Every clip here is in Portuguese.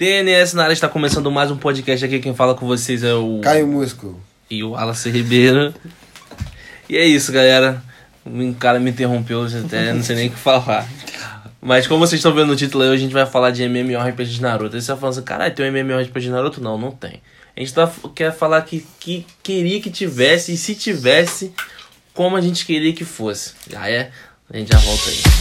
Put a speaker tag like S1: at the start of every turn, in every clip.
S1: TNS na área está começando mais um podcast aqui. Quem fala com vocês é o.
S2: Caio Músculo.
S1: E o Wallace Ribeiro. E é isso, galera. O cara me interrompeu, eu até não sei nem o que falar. Mas como vocês estão vendo no título aí, hoje a gente vai falar de MMORPG de Naruto. Aí você vai falando assim, caralho, tem um MMORPG de Naruto? Não, não tem. A gente tá, quer falar que, que queria que tivesse, e se tivesse, como a gente queria que fosse. Já é? A gente já volta aí.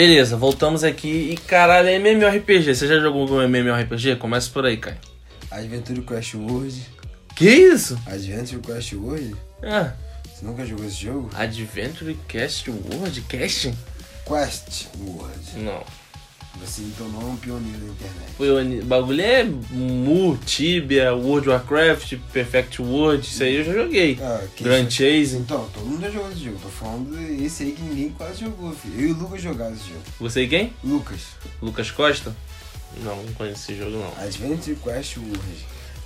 S1: Beleza, voltamos aqui e caralho, é MMORPG. Você já jogou algum MMORPG? Começa por aí, Caio.
S2: Adventure Quest World.
S1: Que isso?
S2: Adventure Quest World?
S1: Ah,
S2: Você nunca jogou esse jogo?
S1: Adventure Cast World? Cast?
S2: Quest World.
S1: Não.
S2: Você não é um pioneiro da internet.
S1: Foi o bagulho é Mu, Tibia, World of Warcraft, Perfect World, isso aí eu já joguei.
S2: Ah, que
S1: Grand
S2: isso-
S1: Chase.
S2: Então, todo mundo já jogou esse jogo. Tô falando desse aí que ninguém quase jogou, filho. Eu e o Lucas jogaram esse jogo.
S1: Você e quem?
S2: Lucas,
S1: Lucas Costa? Não, não conheço esse jogo não.
S2: Adventure Quest World.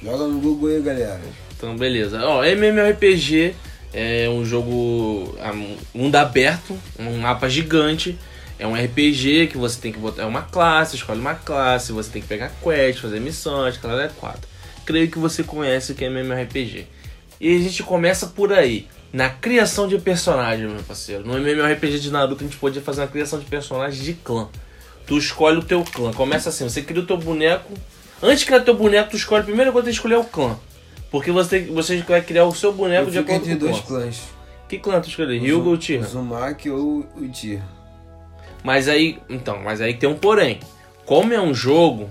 S2: Joga no Google aí, galera.
S1: Então, beleza. Ó, MMORPG é um jogo a mundo aberto, um mapa gigante. É um RPG que você tem que botar é uma classe, escolhe uma classe, você tem que pegar quest, fazer missões, claro, é quatro. Creio que você conhece o que é MMORPG. E a gente começa por aí, na criação de personagem, meu parceiro. No MMORPG de Naruto a gente podia fazer uma criação de personagem de clã. Tu escolhe o teu clã. Começa assim, você cria o teu boneco. Antes de criar teu boneco, tu escolhe a primeira coisa que escolher é o clã. Porque você, você vai criar o seu boneco
S2: Eu
S1: de acordo com o
S2: dois
S1: clã.
S2: clãs.
S1: Que clã tu escolheu? Ryuga ou Tira?
S2: O Uzumaki ou o Tira.
S1: Mas aí, então, mas aí tem um porém. Como é um jogo,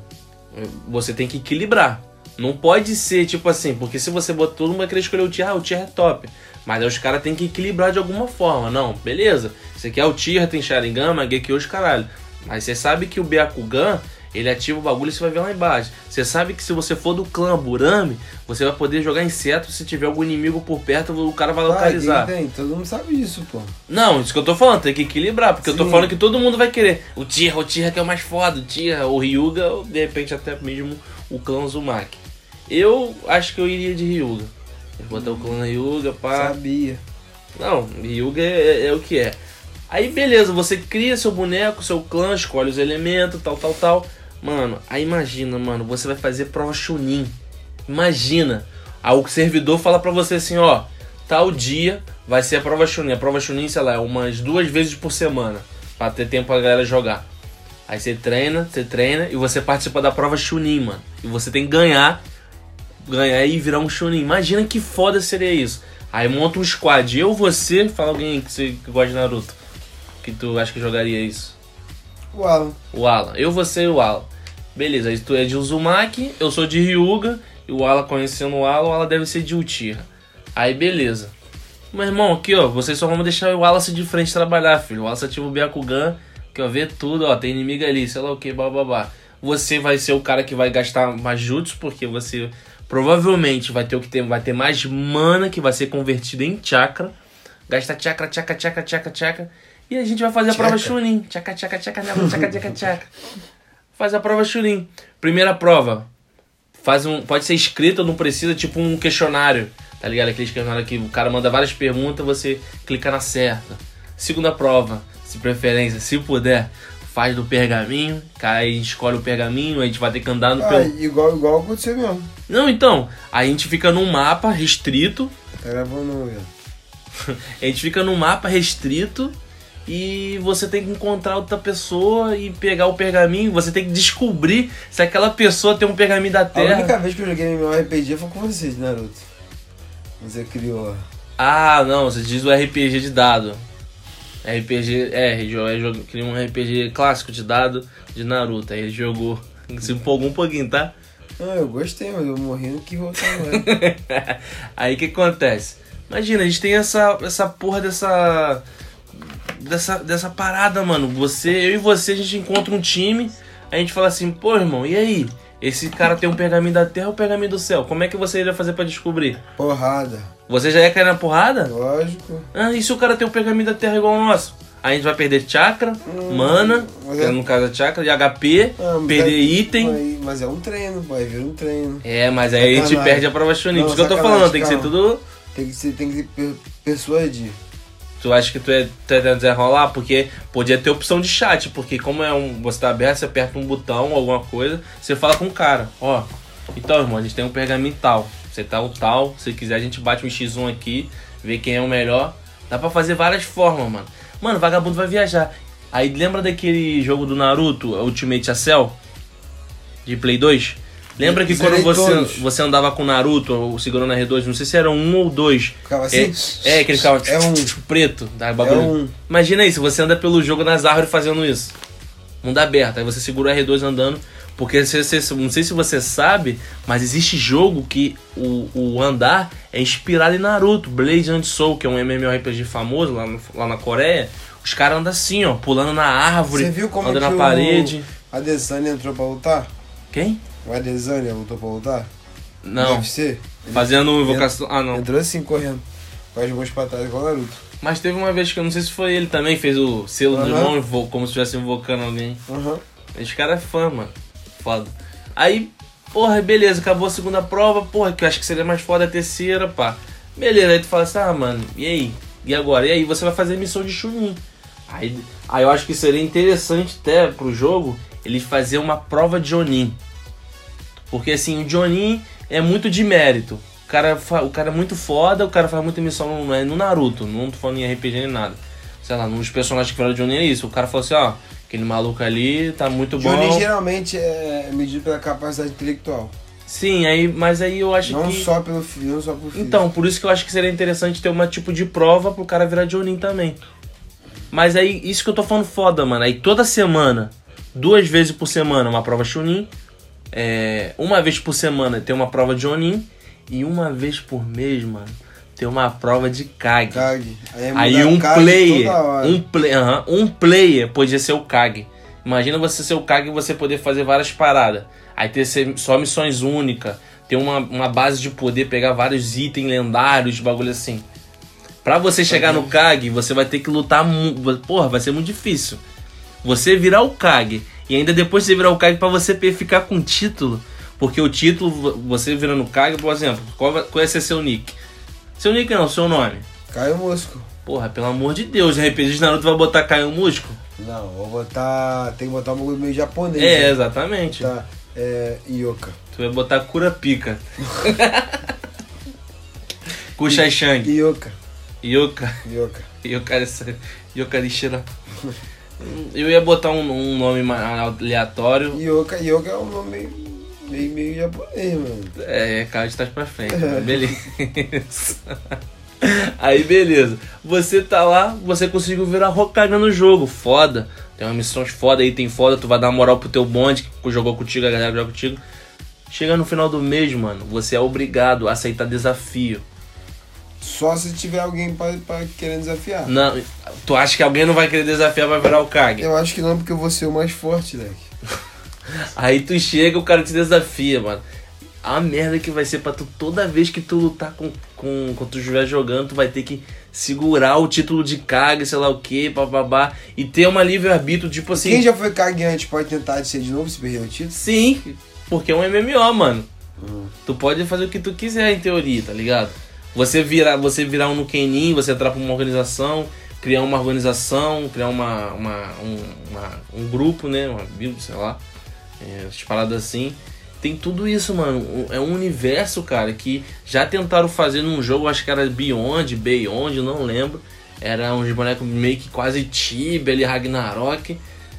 S1: você tem que equilibrar. Não pode ser tipo assim, porque se você botar todo mundo vai querer escolher o tier, ah, o tier é top. Mas aí os caras têm que equilibrar de alguma forma. Não, beleza. Você quer o tier, tem Sharingan, Mangekyo, os caralho. Mas você sabe que o Byakugan, ele ativa o bagulho e você vai ver lá embaixo. Você sabe que se você for do clã Burami, você vai poder jogar inseto se tiver algum inimigo por perto, o cara vai localizar.
S2: Ah, tem, tem. Todo mundo sabe disso, pô.
S1: Não, isso que eu tô falando, tem que equilibrar, porque eu tô
S2: Sim.
S1: falando que todo mundo vai querer. O Tira, o Tira que é o mais foda, o Tira, o Ryuga, ou de repente até mesmo o clã Uzumaki. Eu acho que eu iria de Ryuga. Eu vou botar o clã Ryuga, pá.
S2: Sabia.
S1: Não, Ryuga é, é o que é. Aí beleza, você cria seu boneco, seu clã, escolhe os elementos, tal, tal, tal. Mano, aí imagina, mano, você vai fazer prova Chunin. Imagina. Aí o servidor fala pra você assim, ó, tal dia vai ser a prova Chunin. A prova Chunin, sei lá, é umas duas vezes por semana. Pra ter tempo pra galera jogar. Aí você treina, você treina e você participa da prova Chunin, mano. E você tem que ganhar, ganhar e virar um Chunin. Imagina que foda seria isso. Aí monta um squad. Eu, você, fala alguém que você que gosta de Naruto. Que tu acha que jogaria isso?
S2: O Alan.
S1: O Alan. Eu, você e o Alan. Beleza, aí tu é de Uzumaki, eu sou de Ryuga. E o Alan conhecendo o Alan, o Alan deve ser de Uchiha. Aí beleza. Meu irmão, aqui ó, vocês só vão deixar o Wallace de frente trabalhar, filho. O Wallace ativa o Byakugan, que ó, vê tudo, ó, tem inimigo ali, sei lá o que, bababá. Você vai ser o cara que vai gastar mais jutsu, porque você provavelmente vai ter o que ter, vai ter mais mana que vai ser convertido em chakra. Gasta chakra, chakra, chakra, chakra, chakra. E a gente vai fazer a prova. Chunin. Chakra, chakra, chakra, chakra, chakra, chakra, chakra. Faz a prova Chunin. Primeira prova. Faz um, pode ser escrita, não precisa, tipo um questionário. Tá ligado? Aquele questionário que o cara manda várias perguntas, você clica na certa. Segunda prova, se preferência, se puder, faz do pergaminho, cai, escolhe o pergaminho, a gente vai ter que andar no
S2: Ah,
S1: pelo.
S2: igual, igual aconteceu mesmo.
S1: Não, então, a gente fica num mapa restrito,
S2: Tá gravando, velho.
S1: a gente fica num mapa restrito e você tem que encontrar outra pessoa e pegar o pergaminho, você tem que descobrir se aquela pessoa tem um pergaminho da
S2: A
S1: Terra.
S2: única vez que eu joguei meu RPG foi com vocês, Naruto. Você criou.
S1: Ah, não, você diz o RPG de dado. RPG, é, ele criou um RPG clássico de dado de Naruto. Aí ele jogou, se empolgou um pouquinho, tá?
S2: Ah, eu gostei, mas eu morri no que voltar agora.
S1: Aí o que acontece? Imagina, a gente tem essa, essa porra dessa, dessa. dessa parada, mano. Você, eu e você, a gente encontra um time, a gente fala assim, pô, irmão, e aí? Esse cara tem um pergaminho da terra ou pergaminho do céu? Como é que você iria fazer pra descobrir?
S2: Porrada.
S1: Você já ia cair na porrada?
S2: Lógico.
S1: Ah, e se o cara tem um pergaminho da terra igual ao nosso? Aí a gente vai perder chakra, mana,
S2: mas
S1: que
S2: é-
S1: no caso é chakra, e HP,
S2: Ah,
S1: perder
S2: é-
S1: item.
S2: Mas, mas é um treino, vai vir um treino.
S1: É, mas aí a gente perde a prova
S2: Não,
S1: isso que eu tô falando, tem que ser
S2: calma.
S1: tudo.
S2: Tem que ser, tem que per- persuadir.
S1: Tu acha que tu é, tu é desenrolar? Porque podia ter opção de chat, porque como é um. Você tá aberto, você aperta um botão, alguma coisa, você fala com o cara, ó. Então, irmão, a gente tem um pergaminho tal. Você tá o tal, se quiser a gente bate um X1 aqui, vê quem é o melhor. Dá pra fazer várias formas, mano. Mano, vagabundo vai viajar. Aí lembra daquele jogo do Naruto, Ultimate Acel? De Play 2? Lembra que quando você,
S2: todos.
S1: você andava com o Naruto, ou segurando a R2, não sei se era um ou dois.
S2: Ficava assim?
S1: É, é que ele ficava
S2: É um.
S1: preto, da bagulho.
S2: É um.
S1: Imagina se você anda pelo jogo nas árvores fazendo isso. Mundo aberto, aí você segura o R2 andando. Porque você, você- não sei se você sabe, mas existe jogo que o, o andar é inspirado em Naruto, Blade and Soul, que é um MMORPG famoso lá, no- lá na Coreia. Os caras andam assim, ó, pulando na árvore,
S2: Você viu como
S1: andando na
S2: o-
S1: parede.
S2: A Desânia entrou pra lutar?
S1: Quem?
S2: O Adesanya lutou pra lutar?
S1: Não,
S2: UFC?
S1: fazendo invocação. Ah, não.
S2: Entrou assim, correndo. Com as mãos pra trás, igual Naruto.
S1: Mas teve uma vez que eu não sei se foi ele também, fez o selo de
S2: Aham.
S1: mão, invo- como se estivesse invocando alguém.
S2: Aham.
S1: Esse cara é fã, mano. Foda. Aí, porra, beleza, acabou a segunda prova, porra, que eu acho que seria mais foda a terceira, pá. Beleza, aí tu fala assim, ah, mano, e aí? E agora? E aí você vai fazer missão de Chunin. Aí, aí eu acho que seria interessante até pro jogo ele fazer uma prova de Jonin. Porque assim, o Jonin é muito de mérito. O cara, o cara é muito foda, o cara faz muita missão no, no Naruto, não tô falando em RPG nem nada. Sei lá, nos personagens que vieram de Jonin é isso. O cara falou assim, ó, aquele maluco ali tá muito bom.
S2: Johnny geralmente é medido pela capacidade intelectual.
S1: Sim, aí, mas aí eu acho
S2: Não
S1: que.
S2: só pelo filho, não só por filho.
S1: Então, por isso que eu acho que seria interessante ter uma tipo de prova pro cara virar Jonin também. Mas aí, isso que eu tô falando foda, mano. Aí toda semana, duas vezes por semana, uma prova Chunin. É, uma vez por semana tem uma prova de Jonin. E uma vez por mês, mano, tem uma prova de. Kage.
S2: Aí, é
S1: Aí um
S2: Kage
S1: player, um, play, aham, um player podia ser o Kage. Imagina você ser o Kage e você poder fazer várias paradas. Aí ter só missões únicas, ter uma, uma base de poder pegar vários itens lendários, bagulho assim. Pra você chegar no Kage, você vai ter que lutar muito. Porra, vai ser muito difícil. Você virar o Kage e ainda depois de você virar o Kage pra você ficar com o título. Porque o título, vo- você virando o Kage, por exemplo, qual, vai- qual vai ser seu nick? Seu nick não, seu nome.
S2: Caio Mosco.
S1: Porra, pelo amor de Deus, de RPG de Naruto vai botar Caio Músculo?
S2: Não, vou botar. Tem que botar um bagulho meio japonês.
S1: É,
S2: né?
S1: exatamente.
S2: Tá. É. Yoka.
S1: Tu vai botar Cura Pica. Kushai Shang.
S2: Yoka.
S1: Yoka.
S2: Yoka.
S1: Yoka, Yoka Lixira. Eu ia botar um, um nome aleatório.
S2: Yoka, Yoka é um nome meio, meio, meio japonês, mano.
S1: É, cara de trás pra frente. mas Beleza. Aí, beleza. Você tá lá, você conseguiu virar Hokage no jogo. Foda. Tem uma missão foda aí, tem foda. Tu vai dar uma moral pro teu bonde que jogou contigo, a galera que joga contigo. Chega no final do mês, mano, você é obrigado a aceitar desafio.
S2: Só se tiver alguém pra, pra querer desafiar.
S1: Não, tu acha que alguém não vai querer desafiar pra virar o Kage?
S2: Eu acho que não, porque eu vou ser o mais forte, leque.
S1: Aí tu chega, o cara te desafia, mano. A merda que vai ser pra tu toda vez que tu lutar com, com quando tu estiver jogando, tu vai ter que segurar o título de Kage, sei lá o que, bababá, e ter uma livre-arbítrio, tipo assim.
S2: Quem já foi Kage antes pode tentar de ser de novo se perder o título?
S1: Sim, porque é um MMO, mano.
S2: Hum.
S1: Tu pode fazer o que tu quiser em teoria, tá ligado? Você virar, você virar um no Kenin, você entrar pra uma organização, criar uma organização, criar uma, uma, um, uma- um grupo, né? Uma build, sei lá. É, essas paradas assim. Tem tudo isso, mano. É um universo, cara, que já tentaram fazer num jogo, acho que era Beyond, Beyond, não lembro. Era uns bonecos meio que quase Tibia ali, Ragnarok.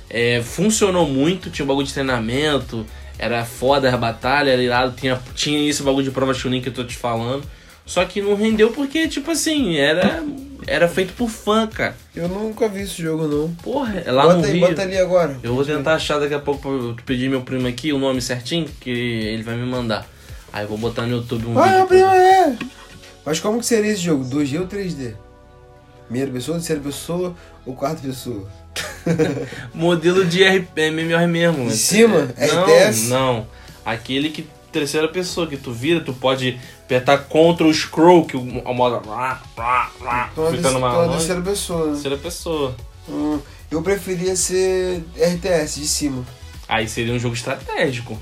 S1: É, funcionou muito, tinha um bagulho de treinamento, era foda a batalha, era irado, tinha, tinha esse bagulho de prova Chunin que eu tô te falando. Só que não rendeu porque, tipo assim, era, era feito por fã, cara.
S2: Eu nunca vi esse jogo, não.
S1: Porra, é lá
S2: bota
S1: no
S2: aí,
S1: Rio.
S2: bota ali agora.
S1: Eu vou tentar achar daqui a pouco pra eu pedir meu primo aqui o nome certinho, que ele vai me mandar. Aí eu vou botar no YouTube um
S2: Ah,
S1: vídeo.
S2: meu primo é! Mas como que seria esse jogo? 2D ou 3D? Primeira pessoa, terceira pessoa ou quarta pessoa?
S1: Modelo de RP, MMOR mesmo.
S2: De cima?
S1: Não,
S2: RTS?
S1: não. Aquele que terceira pessoa, que tu vira, tu pode apertar contra o scroll, que o, o modo.
S2: Então,
S1: fica numa.
S2: então, terceira pessoa, né?
S1: terceira pessoa.
S2: Hum, eu preferia ser RTS de cima.
S1: Aí seria um jogo estratégico.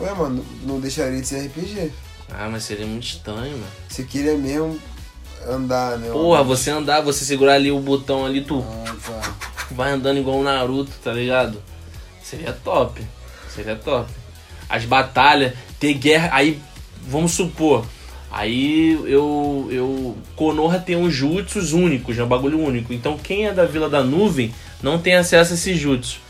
S2: Ué, mano, não deixaria de ser RPG.
S1: Ah, mas seria muito estranho, mano.
S2: Você queria mesmo andar, né?
S1: Porra, você andar, você segurar ali o botão ali, tu
S2: Ah, tá.
S1: vai andando igual o Naruto, tá ligado? Seria top. Seria top. As batalhas, ter guerra. Aí, vamos supor. Aí eu. eu Konoha tem uns jutsus únicos, né? Um bagulho único. Então quem é da Vila da Nuvem não tem acesso a esses jutsus.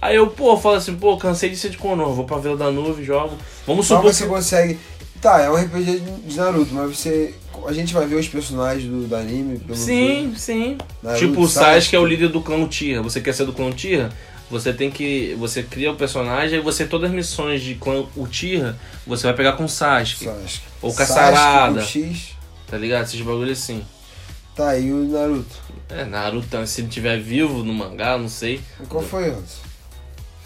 S1: Aí eu, pô, falo assim, pô, cansei de ser de Konoha, vou pra Vila da Nuvem, jogo. Vamos supor
S2: você
S1: que.
S2: consegue. Tá, é um RPG de Naruto, mas você. A gente vai ver os personagens do, do anime pelo
S1: Sim, sim.
S2: Naruto,
S1: tipo, o
S2: Sasuke.
S1: Sasuke é o líder do clã Uchiha. Você quer ser do clã Uchiha? Você tem que. Você cria o personagem e você, todas as missões de clã Uchiha, você vai pegar com o Sasuke.
S2: Sasuke.
S1: Ou Caçarada.
S2: o X.
S1: Tá ligado? Esses bagulho assim.
S2: Tá, e o Naruto?
S1: É, Naruto, se ele tiver vivo no mangá, não sei.
S2: Qual foi, Anderson?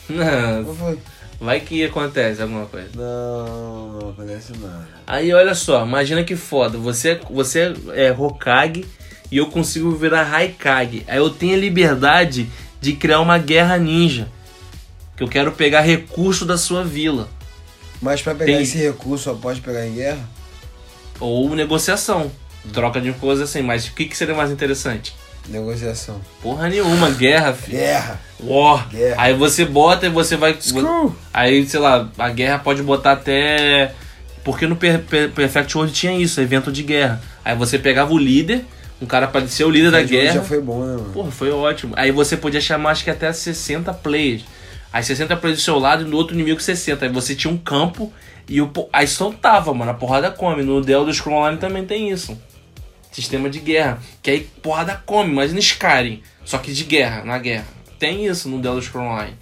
S1: Não,
S2: Qual foi?
S1: vai que acontece alguma coisa.
S2: Não, não acontece nada.
S1: Aí olha só, imagina que foda. Você, você é Hokage e eu consigo virar Raikage. Aí eu tenho a liberdade de criar uma guerra ninja. Que eu quero pegar recurso da sua vila.
S2: Mas pra pegar
S1: Tem-
S2: esse recurso só pode pegar em guerra?
S1: Ou negociação. Troca de coisas assim. Mas o que, que seria mais interessante?
S2: Negociação.
S1: Porra nenhuma, guerra, filho.
S2: Guerra!
S1: War.
S2: Guerra.
S1: Aí você bota e você vai.
S2: Screw!
S1: Aí, sei lá, a guerra pode botar até. Porque no Per- Per- Perfect World tinha isso, evento de guerra. Aí você pegava o líder, um cara pra ser o líder da guerra.
S2: Já foi bom, né, mano?
S1: Porra, foi ótimo. Aí você podia chamar acho que até 60 players. Aí 60 players do seu lado e no outro inimigo 60. Aí você tinha um campo e o. Aí soltava, mano. A porrada come. No Elder Scrolls Online também tem isso. Sistema de guerra. Que aí porrada come, mas no Skyrim. Só que de guerra, na guerra. Tem isso no Elder Scrolls Online.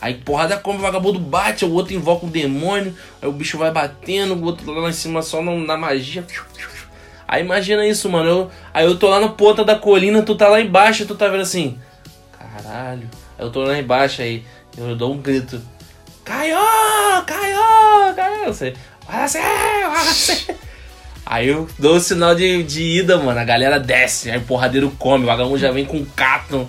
S1: Aí porrada come, o vagabundo bate, o outro invoca um demônio, aí o bicho vai batendo, o outro lá em cima só na, na magia. Aí imagina isso, mano. Eu, aí eu tô lá na ponta da colina, tu tá lá embaixo e tu tá vendo assim. Caralho. Aí eu tô lá embaixo aí, eu dou um grito. Caiu! Caiu! Caiu! Ser. Aí eu dou o sinal de, de ida, mano. A galera desce, aí o porradeiro come, o vagabundo já vem com um cato,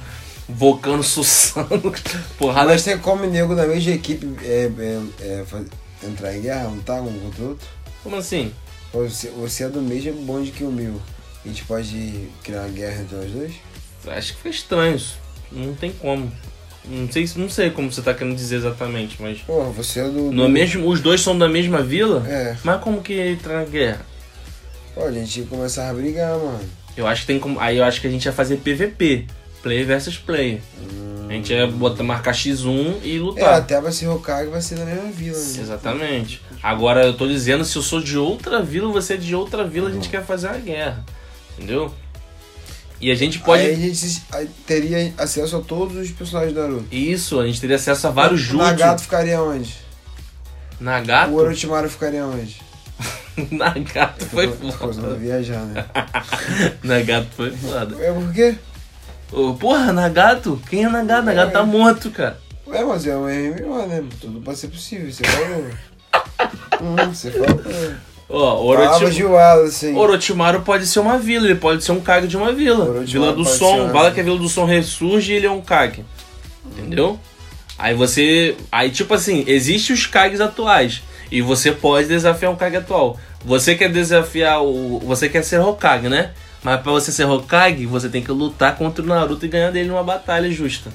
S1: invocando, sussando. Porrada
S2: Mas tem como nego da mesma equipe é, é, é, entrar em guerra, lutar um contra o outro?
S1: Como assim?
S2: Você, você é do mesmo bonde que o meu. A gente pode criar uma guerra entre nós dois?
S1: Acho que foi estranho isso. Não tem como. Não sei, não sei como você tá querendo dizer exatamente, mas.
S2: Porra, você é do.
S1: No
S2: do-
S1: mesmo, os dois são da mesma vila?
S2: É.
S1: Mas como que entra na guerra?
S2: Pô, a gente ia começar a brigar, mano.
S1: Eu acho que tem como. Aí eu acho que a gente ia fazer PVP. Player versus player. A gente ia botar, marcar X1 e
S2: É,
S1: lutar.
S2: até vai ser Hokage, vai ser da mesma vila, né?
S1: Exatamente. Agora eu tô dizendo, se eu sou de outra vila, você é de outra vila, a gente quer fazer uma guerra. Entendeu? E a gente pode.
S2: Aí a gente teria acesso a todos os personagens do Naruto.
S1: Isso, a gente teria acesso a vários jutsu.
S2: Nagato ficaria onde?
S1: Nagato?
S2: O Orochimaru ficaria onde?
S1: Nagato foi
S2: não
S1: foda.
S2: viajar, né?
S1: Nagato foi foda.
S2: É por quê?
S1: Ô, porra, Nagato? Quem é Nagato? Nagato tá morto, cara.
S2: Ué, mas é um MMO, né? Tudo pode ser possível, você falou. Hum, você falou.
S1: Ó,
S2: Palavras de. Wallace.
S1: Orochimaru pode ser uma vila, ele pode ser um Kage de uma vila.
S2: Orochimaru
S1: vila do
S2: pode ser
S1: Som,
S2: uma
S1: fala que a Vila do Som ressurge e ele é um Kage. Entendeu? Aí você. Aí, tipo assim, existem os Kages atuais. E você pode desafiar um Kage atual. Você quer desafiar o. Você quer ser Hokage, né? Mas pra você ser Hokage, você tem que lutar contra o Naruto e ganhar dele numa batalha justa.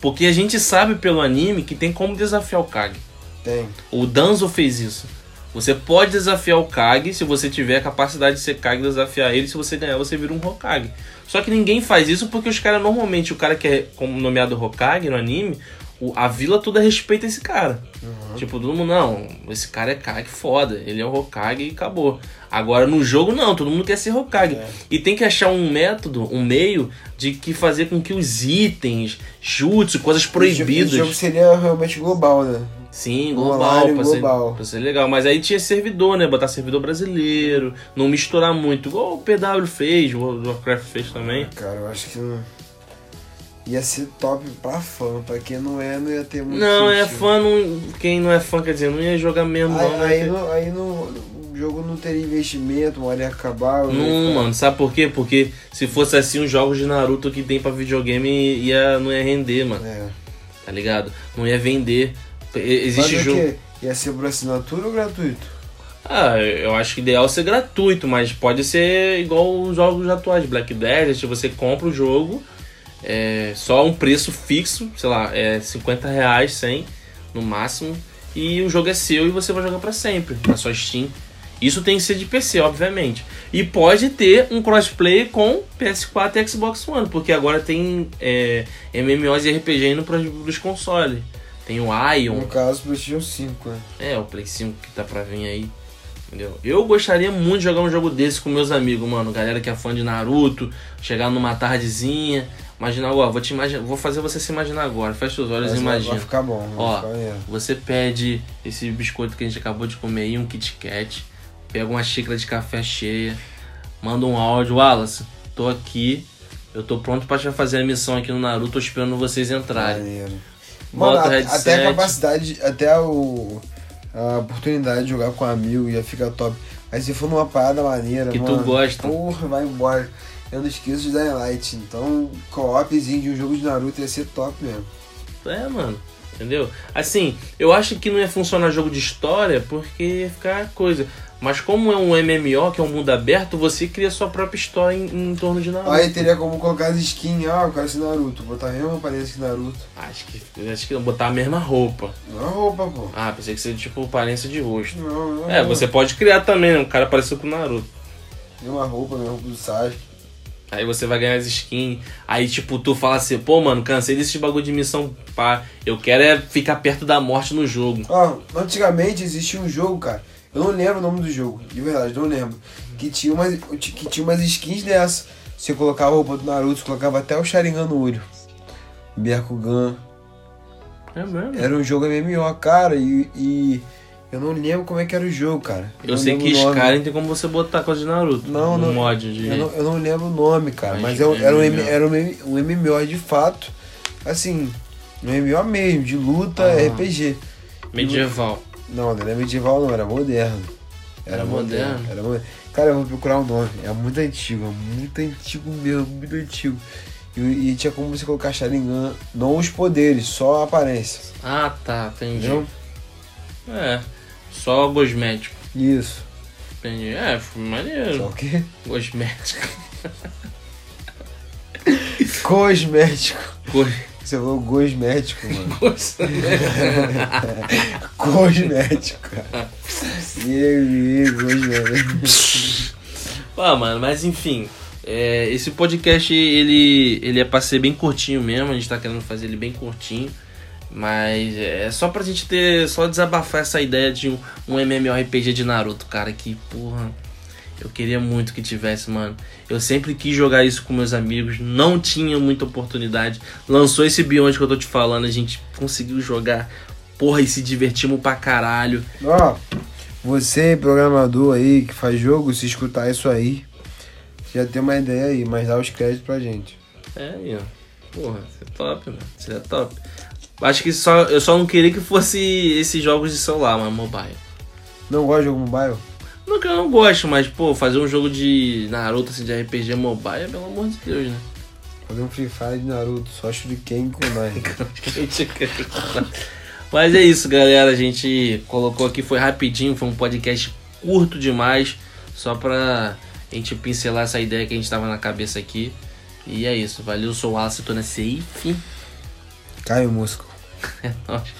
S1: Porque a gente sabe pelo anime que tem como desafiar o Kage.
S2: Tem.
S1: O Danzo fez isso. Você pode desafiar o Kage se você tiver a capacidade de ser Kage desafiar ele. Se você ganhar, você vira um Hokage. Só que ninguém faz isso porque os caras, normalmente, o cara que é nomeado Hokage no anime, o- a vila toda respeita esse cara. Tipo, todo mundo, não, esse cara é Kage foda, ele é o Hokage e acabou. Agora no jogo, não, todo mundo quer ser Hokage. E tem que achar um método, um meio de que fazer com que os itens, jutsu, coisas proibidas.
S2: Esse jogo seria realmente global, né?
S1: Sim,
S2: Global,
S1: global, pra,
S2: global.
S1: Ser, pra ser legal. Mas aí tinha servidor, né? Botar servidor brasileiro, não misturar muito. Igual o PW fez, o World Warcraft fez também.
S2: Cara, eu acho que não. ia ser top pra fã. Pra quem não é, não ia ter muito
S1: Não, é
S2: sentido.
S1: fã, não, quem não é fã, quer dizer, não ia jogar mesmo,
S2: Aí,
S1: não. né?
S2: aí, não, aí não, o jogo não teria investimento, uma hora ia acabar. ia
S1: Não,
S2: ficar-
S1: mano, sabe por quê? Porque se fosse assim, os jogos de Naruto que tem pra videogame ia, não ia render, mano,
S2: É.
S1: tá ligado? Não ia vender. Existe jogo.
S2: quê? Ia ser por assinatura ou gratuito?
S1: Ah, eu acho que ideal ser gratuito, mas pode ser igual os jogos atuais, Black Desert, você compra o jogo, é só um preço fixo, sei lá, é 50 reais, 100 no máximo, e o jogo é seu e você vai jogar pra sempre na sua Steam. Isso tem que ser de PC, obviamente. E pode ter um crossplay com PS4 e Xbox One, porque agora tem é, MMOs e RPG indo pros, pros consoles. Tem o Ion,
S2: No caso, PlayStation 5, né?
S1: é, o Play 5 que tá pra vir aí. Entendeu? Eu gostaria muito de jogar um jogo desse com meus amigos, mano. Galera que é fã de Naruto, chegar numa tardezinha. Imagina agora, vou te imaginar, vou fazer você se imaginar agora. Fecha os olhos
S2: Mas
S1: e imagina.
S2: Vai ficar bom, vai
S1: Ó,
S2: ficar.
S1: Você pede esse biscoito que a gente acabou de comer aí, um Kit Kat. Pega uma xícara de café cheia. Manda um áudio. Wallace, tô aqui. Eu tô pronto pra já fazer a missão aqui no Naruto. Tô esperando vocês entrarem.
S2: Maneiro. Mano, a- até a capacidade, até o, a oportunidade de jogar com um amigo ia ficar top. Aí se for numa parada maneira,
S1: Que tu
S2: mano,
S1: gosta.
S2: Porra, vai embora. Eu não esqueço de Dying Light. Então, co-opzinho de um jogo de Naruto ia ser top mesmo.
S1: É, mano. Entendeu? Assim, eu acho que não ia funcionar jogo de história porque ia ficar coisa. Mas como é um MMO, que é um mundo aberto, você cria sua própria história em, em torno de Naruto.
S2: Aí teria como colocar as skins, ah, eu quero esse Naruto, botar a mesma aparência que Naruto.
S1: Acho que acho que ia botar a mesma roupa.
S2: Não é roupa, pô.
S1: Ah, pensei que seria tipo aparência de rosto.
S2: Não, não
S1: É, você pode criar também, né? Um cara parecido com o Naruto.
S2: Mesma roupa, mesma roupa do Sasuke.
S1: Aí você vai ganhar as skins. Aí, tipo, tu fala assim, pô, mano, cansei desse bagulho de missão pá. Eu quero é ficar perto da morte no jogo.
S2: Ó, antigamente existia um jogo, cara. Eu não lembro o nome do jogo, de verdade, não lembro. Que tinha umas, que tinha umas skins dessa. Você colocava a roupa do Naruto, você colocava até o Sharingan no olho. Byakugan.
S1: É mesmo?
S2: Era um jogo MMO, cara, e, e eu não lembro como é que era o jogo, cara.
S1: Eu
S2: não
S1: sei que. Skyrim tem como você botar coisa de Naruto.
S2: Não,
S1: um
S2: não.
S1: mod de.
S2: Eu não, eu não lembro o nome, cara,
S1: Mas
S2: mas, é um- era, um, era um, um MMO de fato. Assim, um MMO mesmo, de luta,
S1: Ah.
S2: RPG.
S1: Medieval.
S2: Não, não era medieval não, era moderno.
S1: Era moderno?
S2: Era moderno. Cara, eu vou procurar o nome. É muito antigo, é muito antigo mesmo, muito antigo. E, e tinha como você colocar Sharingan, não os poderes, só a aparência.
S1: Ah, tá, entendi.
S2: Entendeu?
S1: É. Só cosmético.
S2: Isso.
S1: Entendi. É, foi
S2: Só
S1: maneiro.
S2: o quê?
S1: Cosmético.
S2: Cosmético.
S1: Cos...
S2: Você falou cosmético, mano.
S1: cos-
S2: Cosmético, aí, cosmético.
S1: Ah, mano, mas enfim. é, esse podcast, ele, ele é pra ser bem curtinho mesmo. A gente tá querendo fazer ele bem curtinho. Mas é só pra gente ter. Só desabafar essa ideia de um, um MMORPG de Naruto, cara. Que porra. Eu queria muito que tivesse, mano. Eu sempre quis jogar isso com meus amigos. Não tinha muita oportunidade. Lançou esse Beyond que eu tô te falando. A gente conseguiu jogar. Porra, e se divertimos pra caralho.
S2: Ó, você, programador aí que faz jogo, se escutar isso aí, já tem uma ideia aí, mas dá os créditos pra gente.
S1: É, aí, ó. Porra, isso é top, mano. Isso é top. Acho que só, eu só não queria que fosse esses jogos de celular, mas mobile.
S2: Não gosta de jogo mobile?
S1: Não que eu não gosto, mas, pô, fazer um jogo de Naruto, assim, de RPG mobile, pelo amor de Deus, né?
S2: Fazer um Free Fire de Naruto, só Shuriken com nós.
S1: mas é isso, galera. A gente colocou aqui, foi rapidinho, foi um podcast curto demais, só pra gente pincelar essa ideia que a gente tava na cabeça aqui. E é isso, valeu, sou o Wallace, tô na safe.
S2: Caio Músico.
S1: É nóis.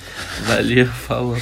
S1: Valeu, falou.